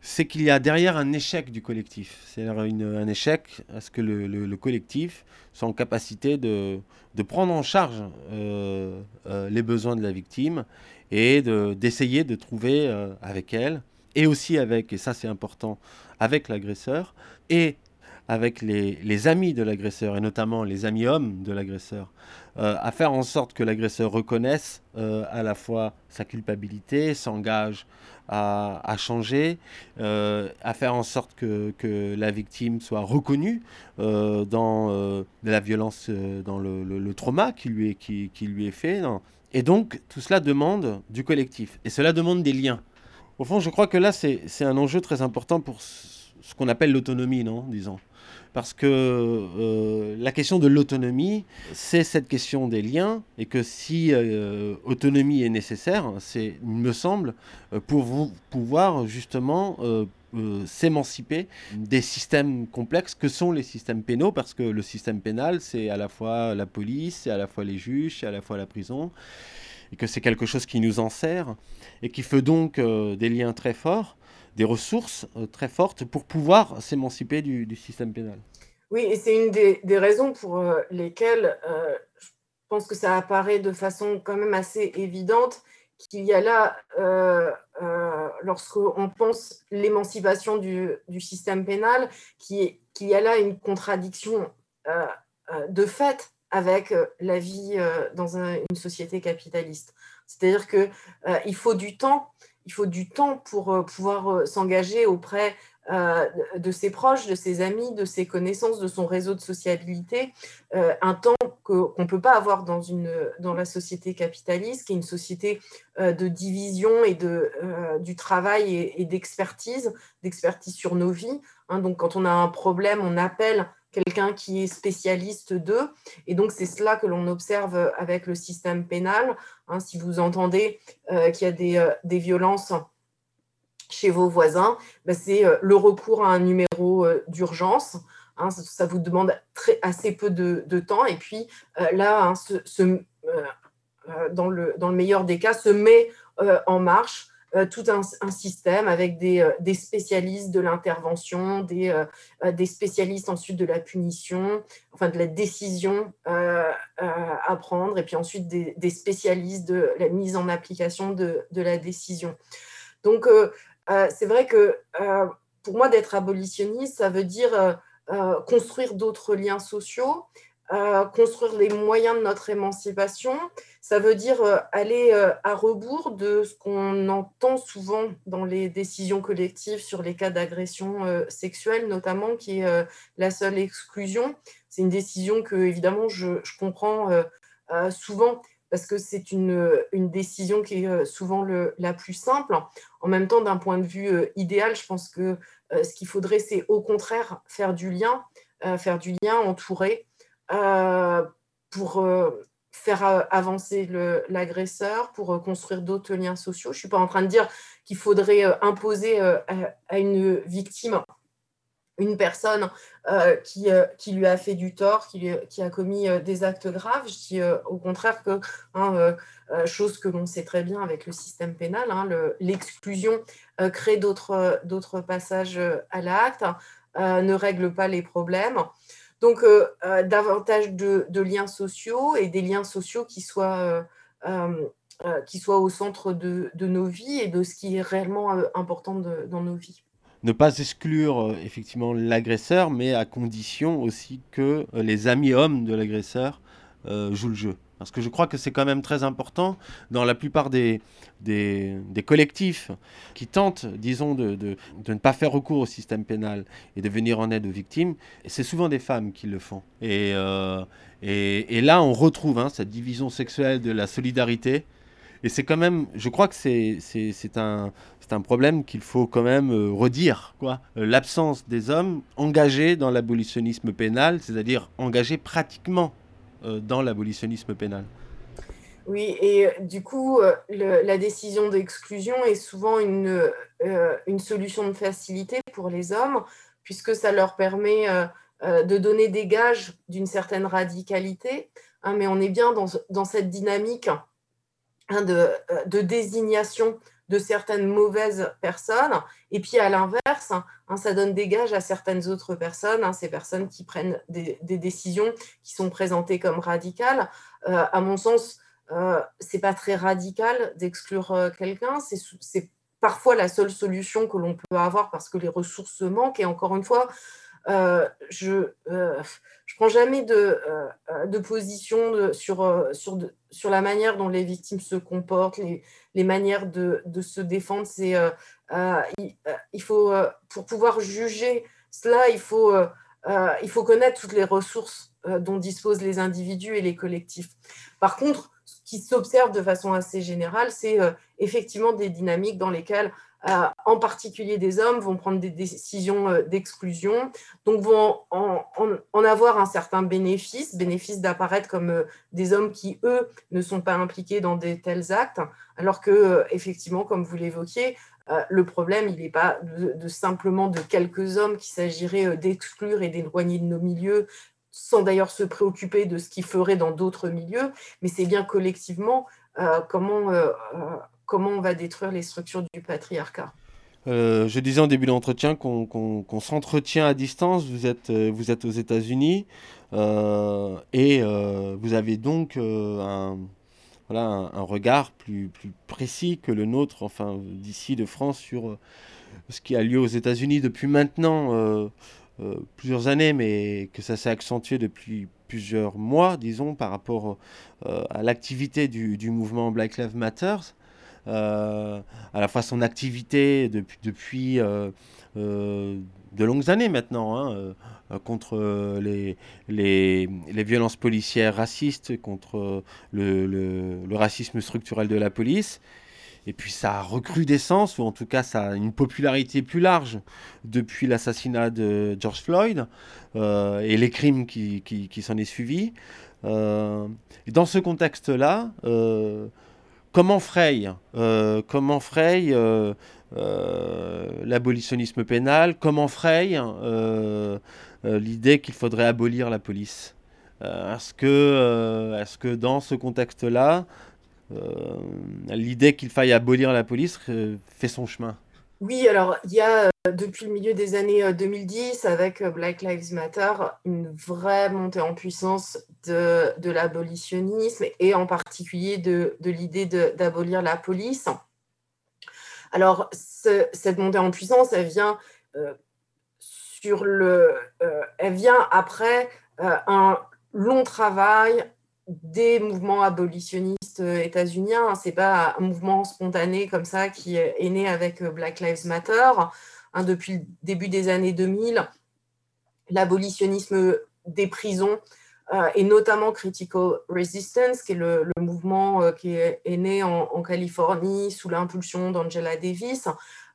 c'est qu'il y a derrière un échec du collectif. C'est-à-dire un échec à ce que le, le- le collectif soit en capacité de, de prendre en charge euh, euh, les besoins de la victime et de- d'essayer de, trouver euh, avec elle, et aussi avec, et ça c'est important, avec l'agresseur, et avec les, les amis de l'agresseur, et notamment les amis hommes de l'agresseur, euh, à faire en sorte que l'agresseur reconnaisse euh, à la fois sa culpabilité, s'engage à, à changer, euh, à faire en sorte que, que la victime soit reconnue dans la violence, dans le, le- trauma qui lui est, qui, qui lui est fait. Et donc, tout cela demande du collectif. Et cela demande des liens. Au fond, je crois que là, c'est un enjeu très important pour, ce qu'on appelle l'autonomie, non Disons. Parce que euh, la question de l'autonomie, c'est cette question des liens, et que si euh, autonomie est nécessaire, c'est, il me semble, pour vous pouvoir justement s'émanciper des systèmes complexes que sont les systèmes pénaux, parce que le système pénal, c'est à la fois la police, c'est à la fois les juges, c'est à la fois la prison, et que c'est quelque chose qui nous en sert, et qui fait donc des liens très forts des ressources euh, très fortes pour pouvoir s'émanciper du, système pénal. Oui, et c'est une des, raisons pour euh, lesquelles euh, je pense que ça apparaît de façon quand même assez évidente qu'il y a là, lorsqu'on pense l'émancipation du, système pénal, qu'il y a là une contradiction de fait avec la vie dans une société capitaliste. C'est-à-dire qu'il faut du temps il faut du temps pour euh, pouvoir euh, s'engager auprès euh, de ses proches, de ses amis, de ses connaissances, de son réseau de sociabilité, un temps qu'on ne peut pas avoir dans, une, dans la société capitaliste, qui est une société de division et de, du travail et, d'expertise, d'expertise sur nos vies. Hein. donc quand on a un problème, on appelle quelqu'un qui est spécialiste d'eux. Et donc, c'est cela que l'on observe avec le système pénal. Hein, si vous entendez euh, qu'il y a des, euh, des, violences chez vos voisins, ben, c'est euh, le recours à un numéro d'urgence. Hein, ça, vous demande très, assez peu de, de temps. Et puis là, hein, dans, le, dans le meilleur des cas, se met en marche tout un, système avec des, euh, spécialistes de l'intervention, des, euh, des, spécialistes ensuite de la punition, enfin de la décision à prendre, et puis ensuite des, spécialistes de la mise en application de la décision. Donc, c'est vrai que pour moi, d'être abolitionniste, ça veut dire construire d'autres liens sociaux, construire les moyens de notre émancipation, ça veut dire euh, aller euh, à rebours de ce qu'on entend souvent dans les décisions collectives sur les cas d'agression euh, sexuelle, notamment, qui est la seule exclusion. C'est une décision que, évidemment, je, comprends souvent parce que c'est une, décision qui est souvent la plus simple. En même temps, d'un point de vue idéal, je pense que ce qu'il faudrait, c'est au contraire faire du lien, faire du lien entouré pour faire euh, avancer l'agresseur, pour euh, construire d'autres liens sociaux. Je ne suis pas en train de dire qu'il faudrait euh, imposer à, une victime une personne qui, qui, lui a fait du tort, qui, qui a commis des actes graves. Je dis au contraire que, hein, chose que l'on sait très bien avec le système pénal, hein, l'exclusion crée d'autres passages à l'acte, ne règle pas les problèmes. Donc, euh, euh, davantage de, liens sociaux et des liens sociaux qui soient, euh, qui soient au centre de, nos vies et de ce qui est réellement important dans nos vies. Ne pas exclure effectivement l'agresseur, mais à condition aussi que les amis hommes de l'agresseur jouent le jeu. Parce que je crois que c'est quand même très important dans la plupart des, des, collectifs qui tentent, disons, de, de, ne pas faire recours au système pénal et de venir en aide aux victimes. C'est souvent des femmes qui le font. Et, euh, et, et là, on retrouve hein, cette division sexuelle de la solidarité. Et c'est quand même, je crois que c'est un, un problème qu'il faut quand même euh, redire. Euh, l'absence des hommes engagés dans l'abolitionnisme pénal, c'est-à-dire engagés pratiquement dans l'abolitionnisme pénal. Oui, et euh, du coup, euh, la décision d'exclusion est souvent une, une solution de facilité pour les hommes, puisque ça leur permet de donner des gages d'une certaine radicalité. Hein, mais on est bien dans, dans cette dynamique hein, de, de, désignation de certaines mauvaises personnes. Et puis à l'inverse, hein, ça donne des gages à certaines autres personnes, hein, ces personnes qui prennent des, décisions qui sont présentées comme radicales. Euh, à mon sens, euh, c'est pas très radical d'exclure euh, quelqu'un. C'est parfois la seule solution que l'on peut avoir parce que les ressources manquent. Et encore une fois, euh, je je prends jamais de, de position sur, sur, la manière dont les victimes se comportent, les, manières de, se défendre. Il, faut, pour pouvoir juger cela, il faut, connaître toutes les ressources dont disposent les individus et les collectifs. Par contre, qui s'observe de façon assez générale, c'est effectivement des dynamiques dans lesquelles euh, en particulier des hommes, vont prendre des décisions euh, d'exclusion, donc vont en, avoir un certain bénéfice, bénéfice d'apparaître comme euh, des hommes qui, eux, ne sont pas impliqués dans de tels actes, alors que, effectivement, comme vous l'évoquiez, le problème, il n'est pas de, simplement de quelques hommes qu'il s'agirait d'exclure et d'éloigner de nos milieux, sans d'ailleurs se préoccuper de ce qu'ils feraient dans d'autres milieux, mais c'est bien collectivement comment comment on va détruire les structures du patriarcat. Euh, je disais en début d'entretien qu'on s'entretient à distance. Vous êtes, euh, vous êtes aux États-Unis euh, et vous avez donc un, voilà, un, regard plus, précis que le nôtre, enfin d'ici de France, sur ce qui a lieu aux États-Unis depuis maintenant plusieurs années, mais que ça s'est accentué depuis plusieurs mois, disons, par rapport à l'activité du, du, mouvement Black Lives Matter. Euh, à la fois son activité depuis, depuis euh, euh, de longues années maintenant, hein, contre les, les, les, violences policières racistes, contre le, le, racisme structurel de la police. Et puis ça a recrudescence, ou en tout cas ça a une popularité plus large depuis l'assassinat de George Floyd et les crimes qui, qui, s'en est suivi. et dans ce contexte-là, comment fraye, euh, euh, euh, l'abolitionnisme pénal, comment fraye l'idée qu'il faudrait abolir la police? Est-ce que, est que dans ce contexte-là, l'idée qu'il faille abolir la police fait son chemin? Oui, alors il y a depuis le milieu des années 2010, avec Black Lives Matter, une vraie montée en puissance de, l'abolitionnisme et en particulier de, l'idée d'abolir la police. Alors, cette montée en puissance, elle vient après un long travail des mouvements abolitionnistes euh, états-uniens. Ce n'est pas un mouvement spontané comme ça qui est né avec euh, Black Lives Matter. Hein, depuis le début des années 2000, l'abolitionnisme des prisons euh, et notamment Critical Resistance, qui est le, mouvement qui est, né en, Californie sous l'impulsion d'Angela Davis.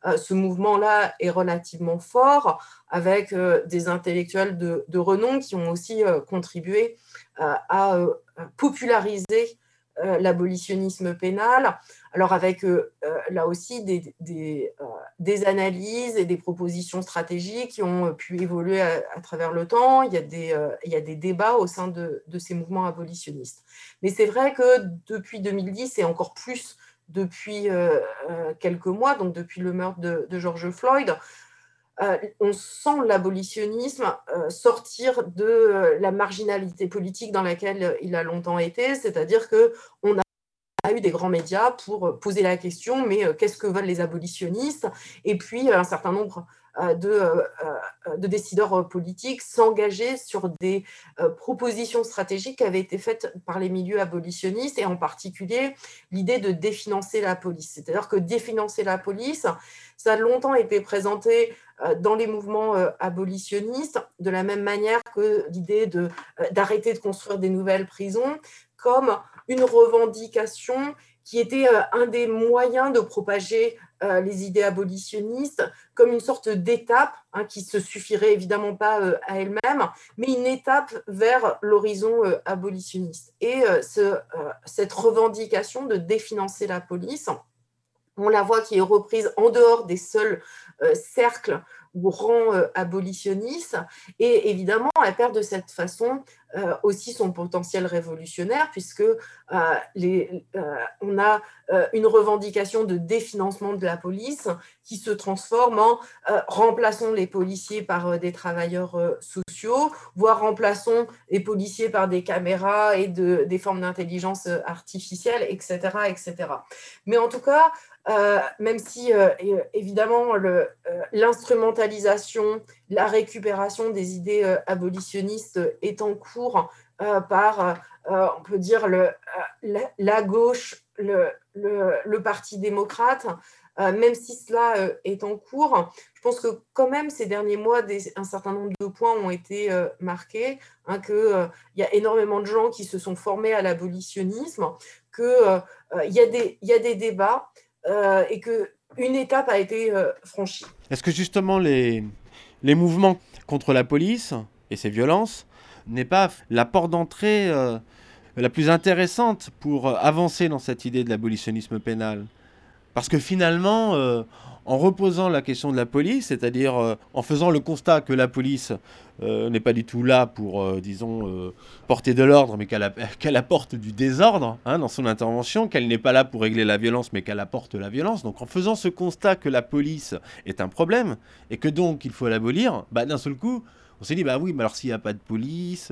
ce mouvement-là est relativement fort, avec des intellectuels de, renom qui ont aussi contribué à populariser euh, l'abolitionnisme pénal. Alors avec euh, euh, là aussi des, analyses et des propositions stratégiques qui ont pu évoluer à, travers le temps. Il y, a des, il y a des débats au sein de, ces mouvements abolitionnistes. Mais c'est vrai que depuis 2010 et encore plus depuis quelques mois, donc depuis le meurtre de George Floyd, euh, on sent l'abolitionnisme euh, sortir de euh, la marginalité politique dans laquelle il a longtemps été, c'est-à-dire que on a eu des grands médias pour poser la question, mais qu'est-ce que veulent les abolitionnistes? Et puis un certain nombre de, de, décideurs politiques s'engager sur des propositions stratégiques qui avaient été faites par les milieux abolitionnistes, et en particulier l'idée de définancer la police. C'est-à-dire que définancer la police, ça a longtemps été présenté euh, dans les mouvements euh, abolitionnistes, de la même manière que l'idée euh, d'arrêter de, construire des nouvelles prisons, comme une revendication qui était un des moyens de propager les idées abolitionnistes comme une sorte d'étape hein, qui se suffirait évidemment pas à elle-même, mais une étape vers l'horizon abolitionniste. Et cette revendication de définancer la police, on la voit qui est reprise en dehors des seuls euh, cercles ou rangs euh, abolitionnistes. Et évidemment, elle perd de cette façon euh, aussi son potentiel révolutionnaire, puisque les, on a une revendication de définancement de la police qui se transforme en remplaçons les policiers par des travailleurs sociaux, voire remplaçons les policiers par des caméras et de, des formes d'intelligence artificielle, etc., etc. Mais en tout cas, euh, même si euh, euh, évidemment l'instrumentalisation, la récupération des idées abolitionnistes est en cours par, on peut dire, la, gauche, le, le, Parti démocrate, même si cela est en cours, je pense que quand même ces derniers mois, un certain nombre de points ont été marqués, hein, qu'il y a énormément de gens qui se sont formés à l'abolitionnisme, qu'il y, y, a des débats et qu'une étape a été franchie. Est-ce que justement les, mouvements contre la police et ses violences n'est pas la porte d'entrée la plus intéressante pour euh, avancer dans cette idée de l'abolitionnisme pénal? Parce que finalement, euh, en reposant la question de la police, c'est-à-dire euh, en faisant le constat que la police n'est pas du tout là pour, disons, porter de l'ordre, mais qu'elle apporte du désordre hein, dans son intervention, qu'elle n'est pas là pour régler la violence, mais qu'elle apporte la violence. Donc en faisant ce constat que la police est un problème, et que donc il faut l'abolir, bah, d'un seul coup, on s'est dit, bah oui, mais alors s'il n'y a pas de police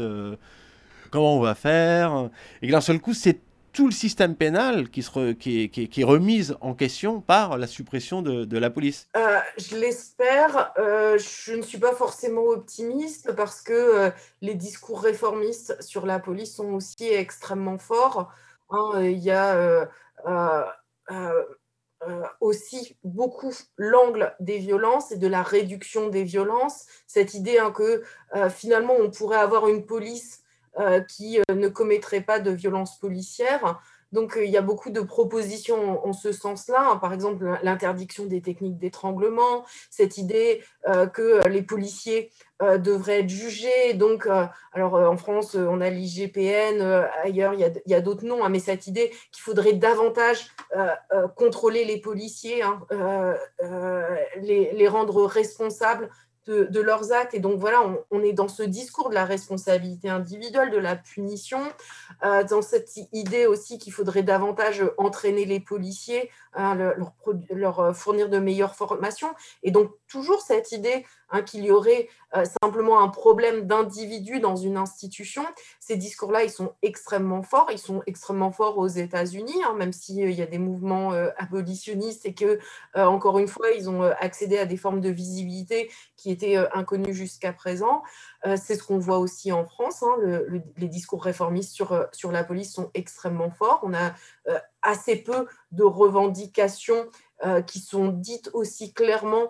comment on va faire? Et d'un seul coup, c'est tout le système pénal qui, se qui, est, remis en question par la suppression de, la police. Euh, je l'espère. Euh, je ne suis pas forcément optimiste parce que euh, les discours réformistes sur la police sont aussi extrêmement forts. Hein. il y a aussi beaucoup l'angle des violences et de la réduction des violences. Cette idée hein, que finalement on pourrait avoir une police qui euh, ne commettraient pas de violences policières. Donc, euh, il y a beaucoup de propositions en, ce sens-là. Hein. Par exemple, l'interdiction des techniques d'étranglement, cette idée que les policiers devraient être jugés. Donc, alors en France, on a l'IGPN, ailleurs, il y a, d'autres noms, hein, mais cette idée qu'il faudrait davantage contrôler les policiers, hein, les, rendre responsables de, leurs actes. Et donc voilà, on, est dans ce discours de la responsabilité individuelle, de la punition, euh, dans cette idée aussi qu'il faudrait davantage entraîner les policiers, hein, leur, leur, fournir de meilleures formations. Et donc toujours cette idée Hein, qu'il y aurait euh, simplement un problème d'individu dans une institution. Ces discours-là, ils sont extrêmement forts. Ils sont extrêmement forts aux États-Unis, hein, même s'il euh, y a des mouvements euh, abolitionnistes et que, encore une fois, ils ont accédé à des formes de visibilité qui étaient inconnues jusqu'à présent. C'est ce qu'on voit aussi en France. Hein, les discours réformistes sur, sur la police sont extrêmement forts. On a assez peu de revendications qui sont dites aussi clairement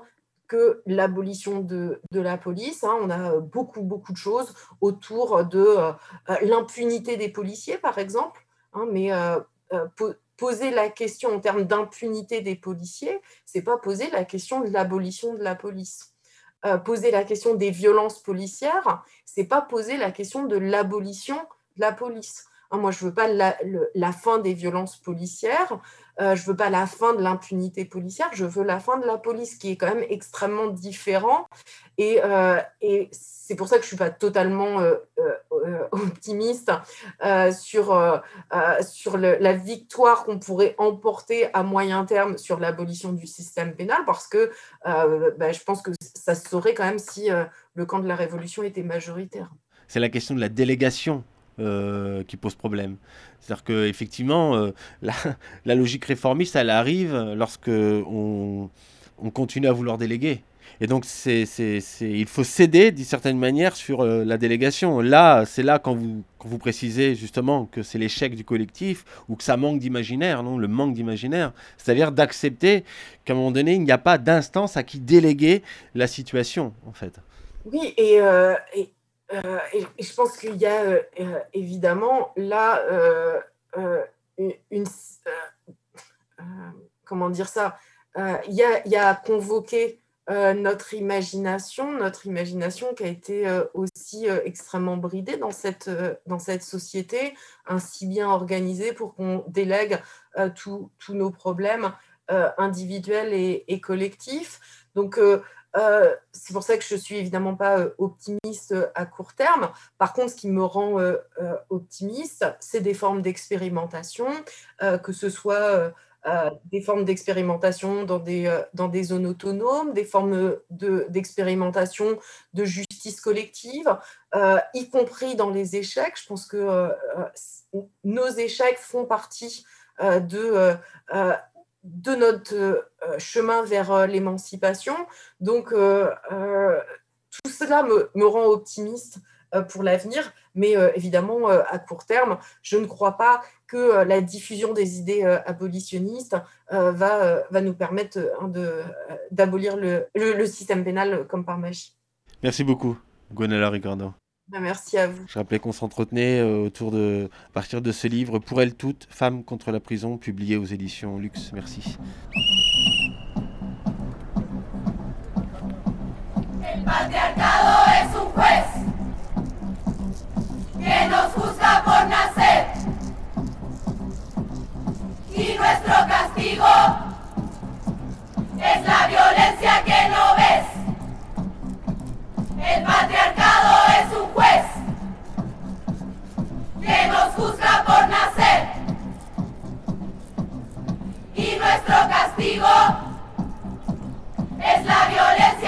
que l'abolition de, la police. Hein. On a beaucoup, beaucoup de choses autour de euh, l'impunité des policiers, par exemple. Hein, mais euh, euh, poser la question en termes d'impunité des policiers, c'est pas poser la question de l'abolition de la police. poser la question des violences policières, c'est pas poser la question de l'abolition de la police. Hein, moi, je veux pas la fin des violences policières, euh, je veux pas la fin de l'impunité policière, je veux la fin de la police, qui est quand même extrêmement différent. Et, euh, c'est pour ça que je suis pas totalement euh, optimiste sur, sur la victoire qu'on pourrait emporter à moyen terme sur l'abolition du système pénal, parce que bah, je pense que ça se saurait quand même si le camp de la révolution était majoritaire. C'est la question de la délégation euh, qui pose problème. C'est-à-dire qu'effectivement, euh, la, logique réformiste, elle arrive lorsque on, on, continue à vouloir déléguer. Et donc, il faut céder d'une certaine manière sur euh, la délégation. Là, c'est là quand vous, précisez justement que c'est l'échec du collectif ou que ça manque d'imaginaire, non, le manque d'imaginaire. C'est-à-dire d'accepter qu'à un moment donné, il n'y a pas d'instance à qui déléguer la situation, en fait. Oui, et, et euh, et, je pense qu'il y a euh, euh, évidemment là une, comment dire ça il y, a, y a convoqué notre imagination, notre imagination qui a été aussi extrêmement bridée dans cette, dans cette société, ainsi bien organisée pour qu'on délègue tous nos problèmes individuels et, et collectifs. Donc, euh, c'est pour ça que je suis évidemment pas euh, optimiste euh, à court terme. Par contre, ce qui me rend optimiste, c'est des formes d'expérimentation, que ce soit des formes d'expérimentation dans des, dans des zones autonomes, des formes d'expérimentation de, justice collective, y compris dans les échecs. Je pense que nos échecs font partie de de notre euh, chemin vers euh, l'émancipation. Donc, euh, tout cela me, rend optimiste pour l'avenir. Mais évidemment, à court terme, je ne crois pas que la diffusion des idées abolitionnistes va, va nous permettre d'abolir le, le, système pénal comme par magie. Merci beaucoup, Gonella Ricardo. Bah, merci à vous. Je rappelais qu'on s'entretenait autour de, à partir de ce livre, Pour elles toutes, Femmes contre la prison, publié aux éditions Luxe. Merci. El patriarcado es un juez que nos juzga por nacer y nuestro castigo es la violencia que no ves. El patriarcado que nos juzga por nacer. Y nuestro castigo es la violencia